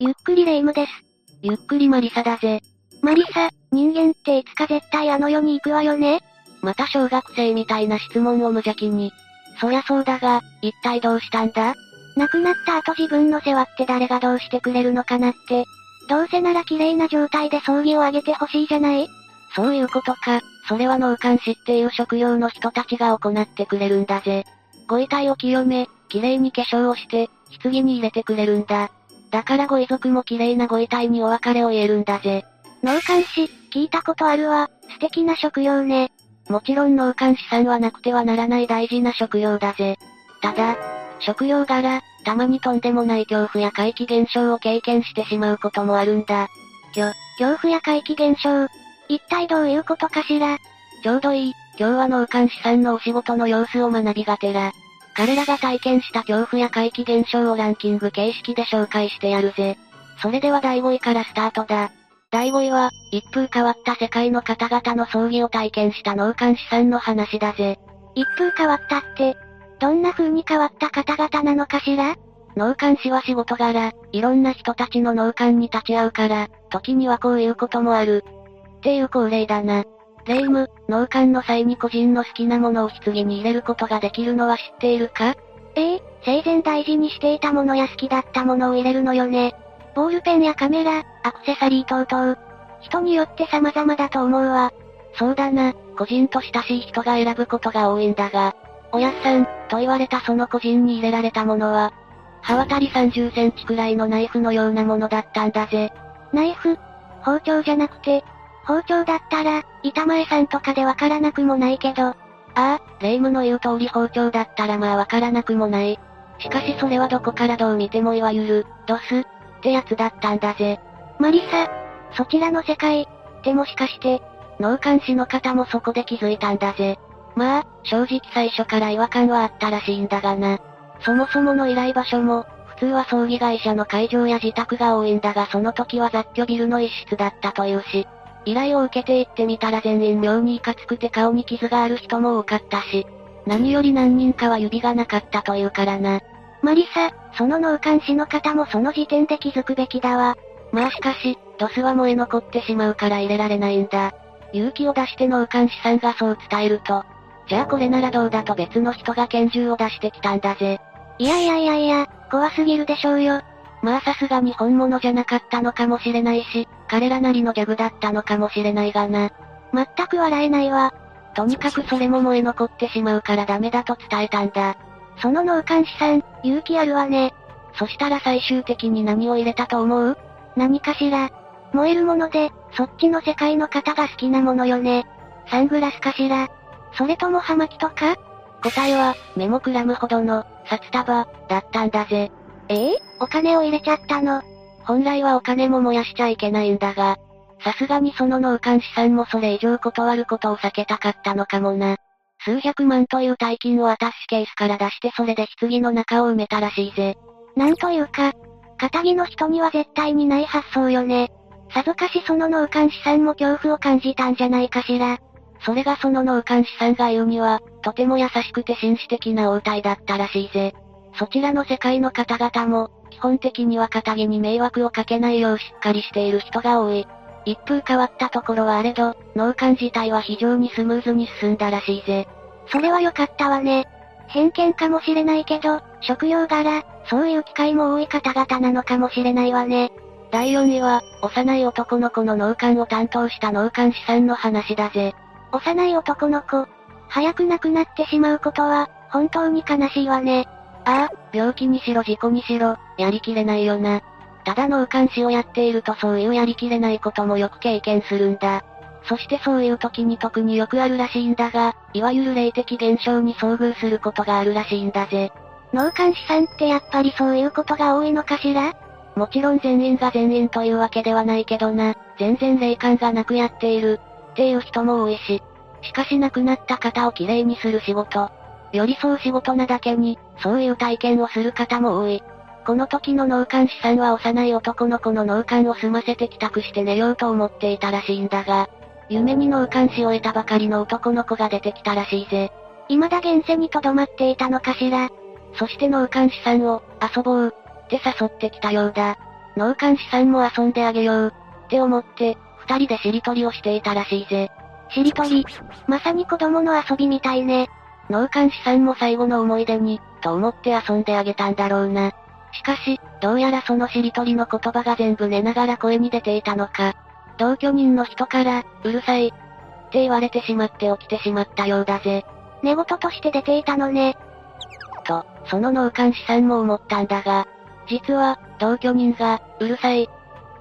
ゆっくりレ夢ムです。ゆっくりマリサだぜ。マリサ、人間っていつか絶対あの世に行くわよねまた小学生みたいな質問を無邪気に。そりゃそうだが、一体どうしたんだ？亡くなった後自分の世話って誰がどうしてくれるのかなって。どうせなら綺麗な状態で葬儀をあげてほしいじゃない？そういうことか。それは納棺師っていう職業の人たちが行ってくれるんだぜ。ご遺体を清め、綺麗に化粧をして、棺に入れてくれるんだ。だからご遺族も綺麗なご遺体にお別れを言えるんだぜ。納棺師、聞いたことあるわ。素敵な職業ね。もちろん納棺師さんはなくてはならない大事な職業だぜ。ただ、職業柄、たまにとんでもない恐怖や怪奇現象を経験してしまうこともあるんだ。きょ、恐怖や怪奇現象。一体どういうことかしら？ちょうどいい、今日は納棺師さんのお仕事の様子を学びがてら、彼らが体験した恐怖や怪奇現象をランキング形式で紹介してやるぜ。それでは第5位からスタートだ。第5位は、一風変わった世界の方々の葬儀を体験した納棺師さんの話だぜ。一風変わったって、どんな風に変わった方々なのかしら？納棺師は仕事柄、いろんな人たちの納棺に立ち会うから、時にはこういうこともある。っていう恒例だな。霊夢、納棺の際に個人の好きなものを棺に入れることができるのは知っているか？ええ生前大事にしていたものや好きだったものを入れるのよね。ボールペンやカメラ、アクセサリー等々。人によって様々だと思うわ。そうだな、個人と親しい人が選ぶことが多いんだが、おやっさん、と言われたその個人に入れられたものは、刃渡り30センチくらいのナイフのようなものだったんだぜ。ナイフ？包丁じゃなくて、包丁だったら、板前さんとかでわからなくもないけど、ああ、霊夢の言う通り包丁だったらまあわからなくもない。しかしそれはどこからどう見てもいわゆる、ドス、ってやつだったんだぜ。マリサ、そちらの世界、ってもしかして、納棺師の方もそこで気づいたんだぜ。まあ、正直最初から違和感はあったらしいんだがな。そもそもの依頼場所も、普通は葬儀会社の会場や自宅が多いんだがその時は雑居ビルの一室だったというし、依頼を受けて行ってみたら全員妙にいかつくて顔に傷がある人も多かったし、何より何人かは指がなかったというからな。マリサ、その納棺師の方もその時点で気づくべきだわ。まあしかし、ドスは燃え残ってしまうから入れられないんだ。勇気を出して納棺師さんがそう伝えると、じゃあこれならどうだと別の人が拳銃を出してきたんだぜ。いやいやいやいや、怖すぎるでしょうよ。まあさすがに本物じゃなかったのかもしれないし、彼らなりのギャグだったのかもしれないがな。全く笑えないわ。とにかくそれも燃え残ってしまうからダメだと伝えたんだ。その納棺師さん、勇気あるわね。そしたら最終的に何を入れたと思う？何かしら。燃えるもので、そっちの世界の方が好きなものよね。サングラスかしら。それとも葉巻とか？答えは、目もくらむほどの、札束、だったんだぜ。ええ？お金を入れちゃったの。本来はお金も燃やしちゃいけないんだが、さすがにその納棺師さんもそれ以上断ることを避けたかったのかもな。数百万という大金をアタッシュケースから出してそれで棺の中を埋めたらしいぜ。なんというか、仇の人には絶対にない発想よね。さぞかしその納棺師さんも恐怖を感じたんじゃないかしら。それがその納棺師さんが言うには、とても優しくて紳士的な応対だったらしいぜ。そちらの世界の方々も、基本的には仇に迷惑をかけないようしっかりしている人が多い。一風変わったところはあれど、納棺自体は非常にスムーズに進んだらしいぜ。それは良かったわね。偏見かもしれないけど、職業柄、そういう機会も多い方々なのかもしれないわね。第4位は、幼い男の子の納棺を担当した納棺師さんの話だぜ。幼い男の子、早く亡くなってしまうことは、本当に悲しいわね。ああ、病気にしろ事故にしろ、やりきれないよな。ただ納棺師をやっているとそういうやりきれないこともよく経験するんだ。そしてそういう時に特によくあるらしいんだが、いわゆる霊的現象に遭遇することがあるらしいんだぜ。納棺師さんってやっぱりそういうことが多いのかしら？もちろん全員が全員というわけではないけどな、全然霊感がなくやっている、っていう人も多いし。しかし亡くなった方をきれいにする仕事。寄り添う仕事なだけに、そういう体験をする方も多い。この時の納棺師さんは幼い男の子の納棺を済ませて帰宅して寝ようと思っていたらしいんだが、夢に納棺し終えたばかりの男の子が出てきたらしいぜ。未だ現世に留まっていたのかしら？そして納棺師さんを、遊ぼう、って誘ってきたようだ。農家資産も遊んであげよう。って思って、二人でしりとりをしていたらしいぜ。しりとり。まさに子供の遊びみたいね。農家資産も最後の思い出に、と思って遊んであげたんだろうな。しかし、どうやらそのしりとりの言葉が全部寝ながら声に出ていたのか。同居人の人から、うるさい。って言われてしまって起きてしまったようだぜ。寝言として出ていたのね。と、その農家資産も思ったんだが、実は、同居人が、うるさい。っ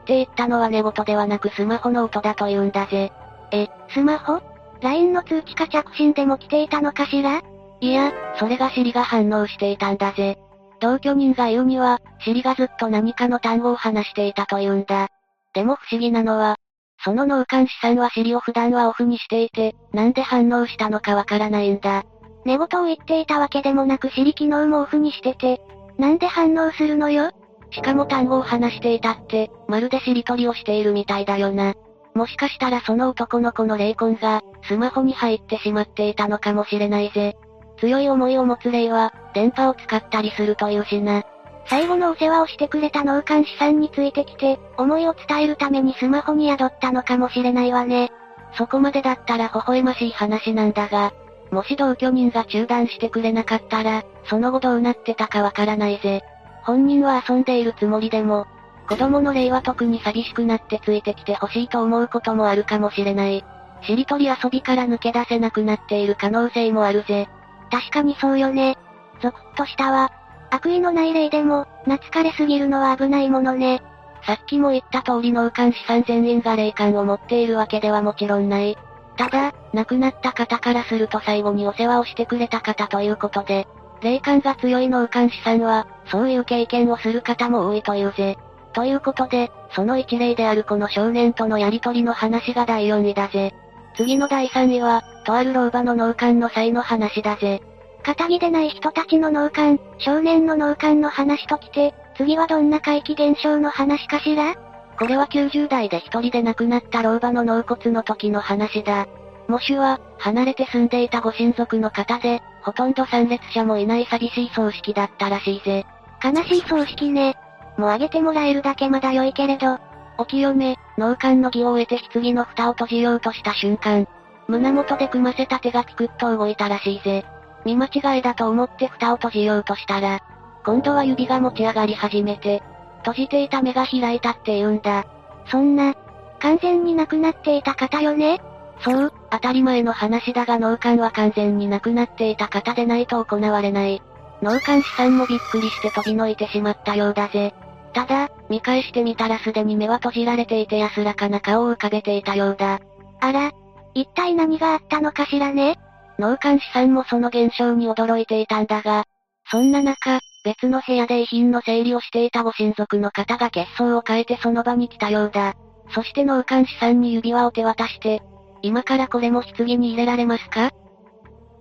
て言ったのは寝言ではなくスマホの音だと言うんだぜ。え、スマホ？?LINE の通知か着信でも来ていたのかしら？いや、それがシリが反応していたんだぜ。同居人が言うには、シリがずっと何かの単語を話していたと言うんだ。でも不思議なのは、その脳幹資産はシリを普段はオフにしていて、なんで反応したのかわからないんだ。寝言を言っていたわけでもなくシリ機能もオフにしてて、なんで反応するのよ？しかも単語を話していたって、まるでしりとりをしているみたいだよな。もしかしたらその男の子の霊魂が、スマホに入ってしまっていたのかもしれないぜ。強い思いを持つ霊は、電波を使ったりするというしな。最後のお世話をしてくれた農監師さんについてきて、思いを伝えるためにスマホに宿ったのかもしれないわね。そこまでだったら微笑ましい話なんだが、もし同居人が中断してくれなかったら、その後どうなってたかわからないぜ。本人は遊んでいるつもりでも、子供の霊は特に寂しくなってついてきてほしいと思うこともあるかもしれない。しりとり遊びから抜け出せなくなっている可能性もあるぜ。確かにそうよね。ゾクッとしたわ。悪意のない霊でも、懐かれすぎるのは危ないものね。さっきも言った通りの監視さん全員が霊感を持っているわけではもちろんない。ただ、亡くなった方からすると最後にお世話をしてくれた方ということで、霊感が強い農監視さんは、そういう経験をする方も多いというぜ。ということで、その一例であるこの少年とのやりとりの話が第4位だぜ。次の第3位は、とある老婆の農館の際の話だぜ。仇でない人たちの農館、少年の農館の話ときて、次はどんな怪奇現象の話かしら？これは90代で一人で亡くなった老婆の納骨の時の話だ。もしは、離れて住んでいたご親族の方で、ほとんど参列者もいない寂しい葬式だったらしいぜ。悲しい葬式ね。もうあげてもらえるだけまだ良いけれど。お清め、脳幹の儀を終えて棺の蓋を閉じようとした瞬間、胸元で組ませた手がピクッと動いたらしいぜ。見間違いだと思って蓋を閉じようとしたら、今度は指が持ち上がり始めて、閉じていた目が開いたって言うんだ。そんな、完全に亡くなっていた方よね？そう、当たり前の話だが脳幹は完全に亡くなっていた方でないと行われない。脳幹師さんもびっくりして飛びのいてしまったようだぜ。ただ、見返してみたらすでに目は閉じられていて安らかな顔を浮かべていたようだ。あら、一体何があったのかしらね？脳幹師さんもその現象に驚いていたんだが、そんな中、別の部屋で遺品の整理をしていたご親族の方が血相を変えてその場に来たようだ。そして脳幹師さんに指輪を手渡して、今からこれも棺に入れられますか？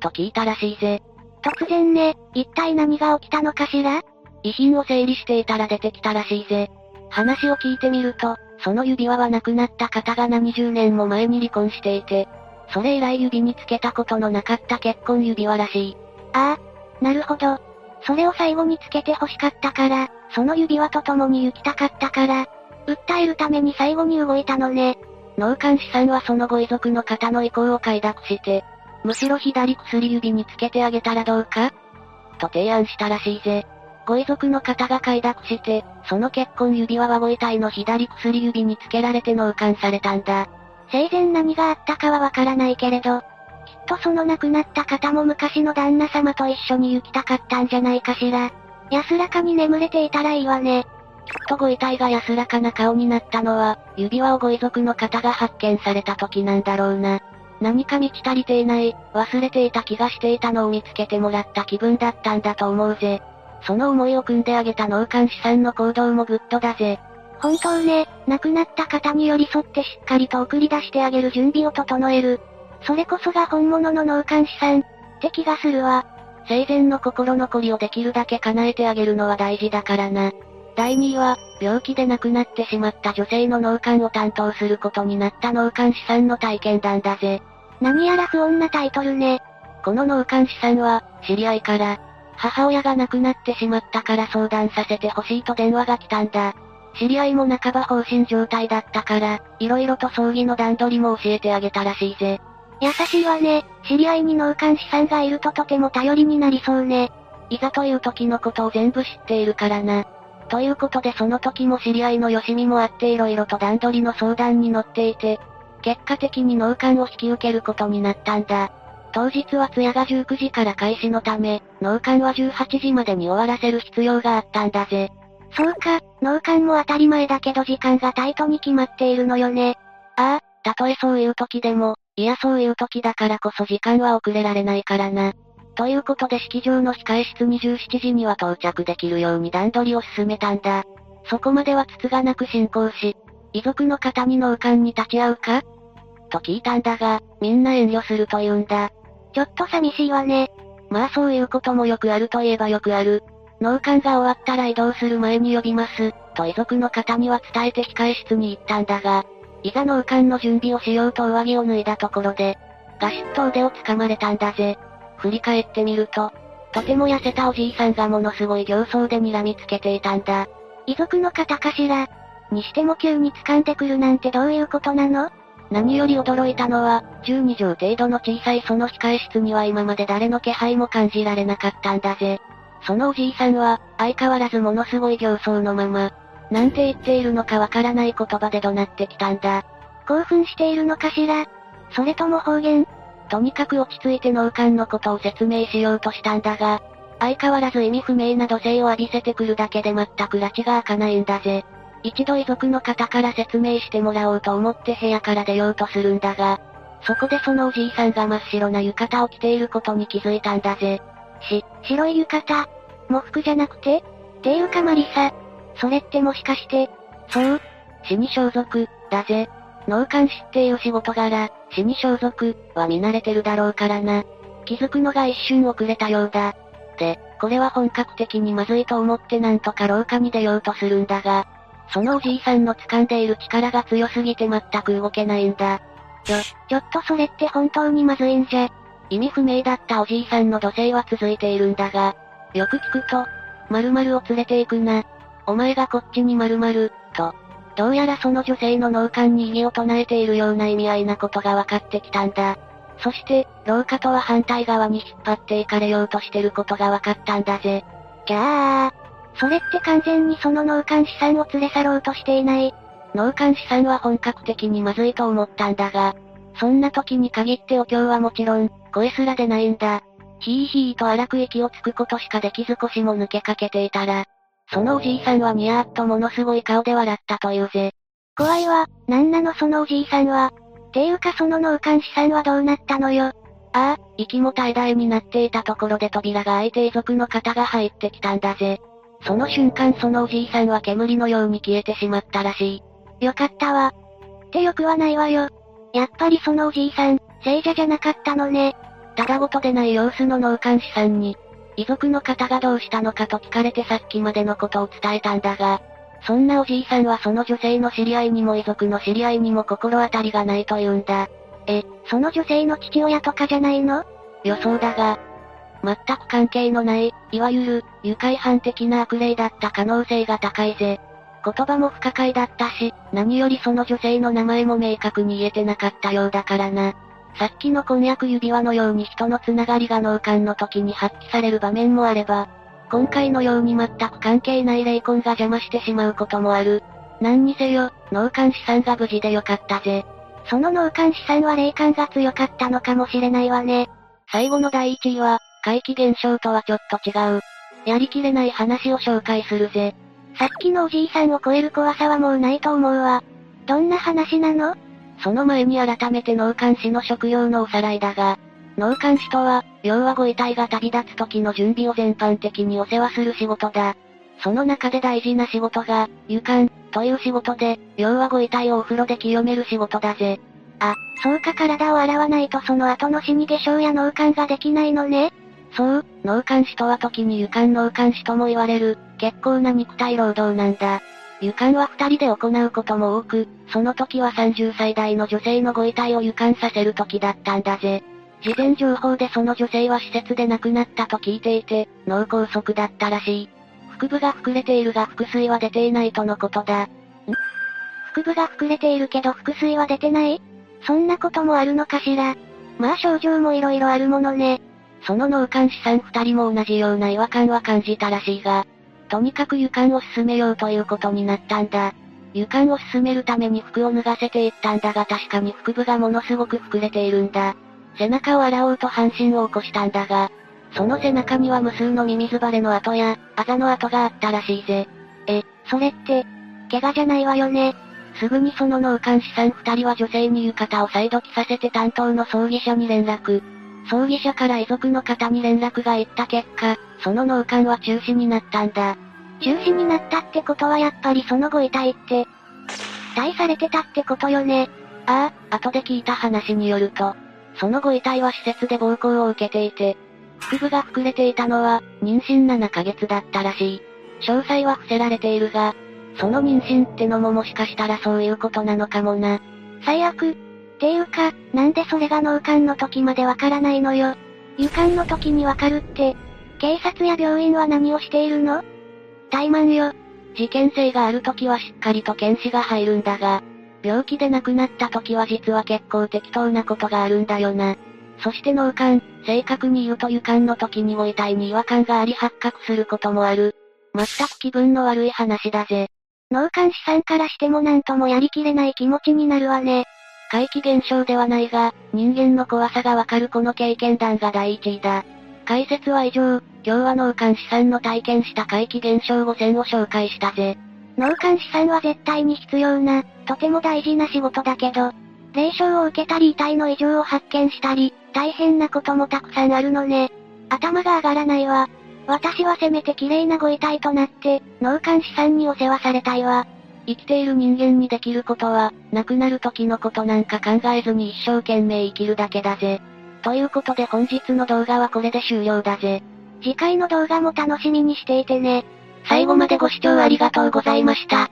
と聞いたらしいぜ。突然ね、一体何が起きたのかしら？遺品を整理していたら出てきたらしいぜ。話を聞いてみると、その指輪は亡くなった方が何十年も前に離婚していて、それ以来指につけたことのなかった結婚指輪らしい。ああ、なるほど。それを最後につけて欲しかったから、その指輪と共に行きたかったから、訴えるために最後に動いたのね。農監師さんはそのご遺族の方の意向を快諾して、むしろ左薬指につけてあげたらどうか？と提案したらしいぜ。ご遺族の方が快諾して、その結婚指輪はご遺体の左薬指につけられて納棺されたんだ。生前何があったかはわからないけれど、きっとその亡くなった方も昔の旦那様と一緒に行きたかったんじゃないかしら。安らかに眠れていたらいいわね。きっとご遺体が安らかな顔になったのは、指輪をご遺族の方が発見された時なんだろうな。何か満ち足りていない、忘れていた気がしていたのを見つけてもらった気分だったんだと思うぜ。その思いを汲んであげた納棺師さんの行動もグッドだぜ。本当ね、亡くなった方に寄り添ってしっかりと送り出してあげる準備を整える。それこそが本物の農監師さん、って気がするわ。生前の心残りをできるだけ叶えてあげるのは大事だからな。第2位は、病気で亡くなってしまった女性の脳幹を担当することになった脳幹師さんの体験談だぜ。何やら不穏なタイトルね。この脳幹師さんは、知り合いから、母親が亡くなってしまったから相談させてほしいと電話が来たんだ。知り合いも半ば放心状態だったから、色々と葬儀の段取りも教えてあげたらしいぜ。優しいわね。知り合いに納棺師さんがいるととても頼りになりそうね。いざという時のことを全部知っているからな。ということでその時も知り合いのよしみもあって色々と段取りの相談に乗っていて、結果的に納棺を引き受けることになったんだ。当日は通夜が19時から開始のため、納棺は18時までに終わらせる必要があったんだぜ。そうか、納棺も当たり前だけど時間がタイトに決まっているのよね。ああ、たとえそういう時でも、いやそういう時だからこそ時間は遅れられないからな。ということで式場の控え室に17時には到着できるように段取りを進めたんだ。そこまでは筒がなく進行し、遺族の方に納棺に立ち会うか？と聞いたんだが、みんな遠慮すると言うんだ。ちょっと寂しいわね。まあそういうこともよくあるといえばよくある。納棺が終わったら移動する前に呼びます、と遺族の方には伝えて控え室に行ったんだが、いざ納棺の準備をしようと上着を脱いだところで、ガシッと腕を掴まれたんだぜ。振り返ってみると、とても痩せたおじいさんがものすごい形相で睨みつけていたんだ。遺族の方かしら？にしても急に掴んでくるなんてどういうことなの？何より驚いたのは、12畳程度の小さいその控え室には今まで誰の気配も感じられなかったんだぜ。そのおじいさんは、相変わらずものすごい形相のまま、なんて言っているのかわからない言葉で怒鳴ってきたんだ。興奮しているのかしら？それとも方言？とにかく落ち着いて脳幹のことを説明しようとしたんだが、相変わらず意味不明な土星を浴びせてくるだけで全く拉致が開かないんだぜ。一度遺族の方から説明してもらおうと思って部屋から出ようとするんだが、そこでそのおじいさんが真っ白な浴衣を着ていることに気づいたんだぜ。し、白い浴衣？喪服じゃなくて？っていうかマリサ。それってもしかして、そう、死に装束、だぜ。脳幹師っていう仕事柄、死に装束、は見慣れてるだろうからな。気づくのが一瞬遅れたようだ。で、これは本格的にまずいと思ってなんとか廊下に出ようとするんだが、そのおじいさんの掴んでいる力が強すぎて全く動けないんだ。ちょ、ちょっとそれって本当にまずいんじゃ。意味不明だったおじいさんの土星は続いているんだが、よく聞くと、〇〇を連れて行くな。お前がこっちに〇〇、と。どうやらその女性の脳幹に異議を唱えているような意味合いなことが分かってきたんだ。そして、廊下とは反対側に引っ張っていかれようとしてることが分かったんだぜ。キャー。それって完全にその脳幹師さんを連れ去ろうとしていない？脳幹師さんは本格的にまずいと思ったんだが、そんな時に限ってお経はもちろん、声すら出ないんだ。ヒーヒーと荒く息をつくことしかできず腰も抜けかけていたら、そのおじいさんはニヤーっとものすごい顔で笑ったというぜ。怖いわ、なんなのそのおじいさんは。ていうかその脳幹師さんはどうなったのよ。ああ、息も怠惰になっていたところで扉が開いて遺族の方が入ってきたんだぜ。その瞬間そのおじいさんは煙のように消えてしまったらしい。よかったわ。ってよくはないわよ。やっぱりそのおじいさん、聖者じゃなかったのね。ただごとでない様子の脳幹師さんに、遺族の方がどうしたのかと聞かれてさっきまでのことを伝えたんだが、そんなおじいさんはその女性の知り合いにも遺族の知り合いにも心当たりがないと言うんだ。え、その女性の父親とかじゃないの？予想だが、全く関係のない、いわゆる、愉快犯的な悪霊だった可能性が高いぜ。言葉も不可解だったし、何よりその女性の名前も明確に言えてなかったようだからな。さっきの婚約指輪のように人のつながりが脳幹の時に発揮される場面もあれば、今回のように全く関係ない霊魂が邪魔してしまうこともある。何にせよ、脳幹師さんが無事でよかったぜ。その脳幹師さんは霊感が強かったのかもしれないわね。最後の第1位は、怪奇現象とはちょっと違う。やりきれない話を紹介するぜ。さっきのおじいさんを超える怖さはもうないと思うわ。どんな話なの？その前に改めて脳幹師の職業のおさらいだが、脳幹師とは、要はご遺体が旅立つ時の準備を全般的にお世話する仕事だ。その中で大事な仕事が、湯管、という仕事で、要はご遺体をお風呂で清める仕事だぜ。あ、そうか体を洗わないとその後の死に化粧や脳幹ができないのね。そう、脳幹師とは時に湯管脳幹師とも言われる、結構な肉体労働なんだ。湯管は二人で行うことも多く、その時は30歳代の女性のご遺体を湯管させる時だったんだぜ。事前情報でその女性は施設で亡くなったと聞いていて、脳梗塞だったらしい。腹部が膨れているが腹水は出ていないとのことだ。ん？腹部が膨れているけど腹水は出てない？そんなこともあるのかしら。まあ症状も色々あるものね。その脳幹師さん二人も同じような違和感は感じたらしいが、とにかく湯管を進めようということになったんだ。湯管を進めるために服を脱がせていったんだが確かに腹部がものすごく膨れているんだ。背中を洗おうと半身を起こしたんだが、その背中には無数のミミズバレの跡や、あざの跡があったらしいぜ。え、それって、怪我じゃないわよね。すぐにその脳幹師さん二人は女性に浴衣を再度着させて担当の葬儀社に連絡。葬儀社から遺族の方に連絡が行った結果、その脳幹は中止になったんだ。中止になったってことはやっぱりそのご遺体って、期待されてたってことよね。ああ、後で聞いた話によると、そのご遺体は施設で暴行を受けていて、腹部が膨れていたのは、妊娠7ヶ月だったらしい。詳細は伏せられているが、その妊娠ってのももしかしたらそういうことなのかもな。最悪。っていうか、なんでそれが脳幹の時までわからないのよ。湯管の時にわかるって、警察や病院は何をしているの？怠慢よ。事件性がある時はしっかりと検視が入るんだが、病気で亡くなった時は実は結構適当なことがあるんだよな。そして脳幹、正確に言うと湯管の時にご遺体に違和感があり発覚することもある。全く気分の悪い話だぜ。脳幹師さんからしてもなんともやりきれない気持ちになるわね。怪奇現象ではないが、人間の怖さがわかるこの経験談が第一位だ。解説は以上、今日は脳幹師さんの体験した怪奇現象5選を紹介したぜ。脳幹師さんは絶対に必要な、とても大事な仕事だけど、霊障を受けたり遺体の異常を発見したり、大変なこともたくさんあるのね。頭が上がらないわ。私はせめて綺麗なご遺体となって、脳幹師さんにお世話されたいわ。生きている人間にできることは、亡くなる時のことなんか考えずに一生懸命生きるだけだぜ。ということで本日の動画はこれで終了だぜ。次回の動画も楽しみにしていてね。最後までご視聴ありがとうございました。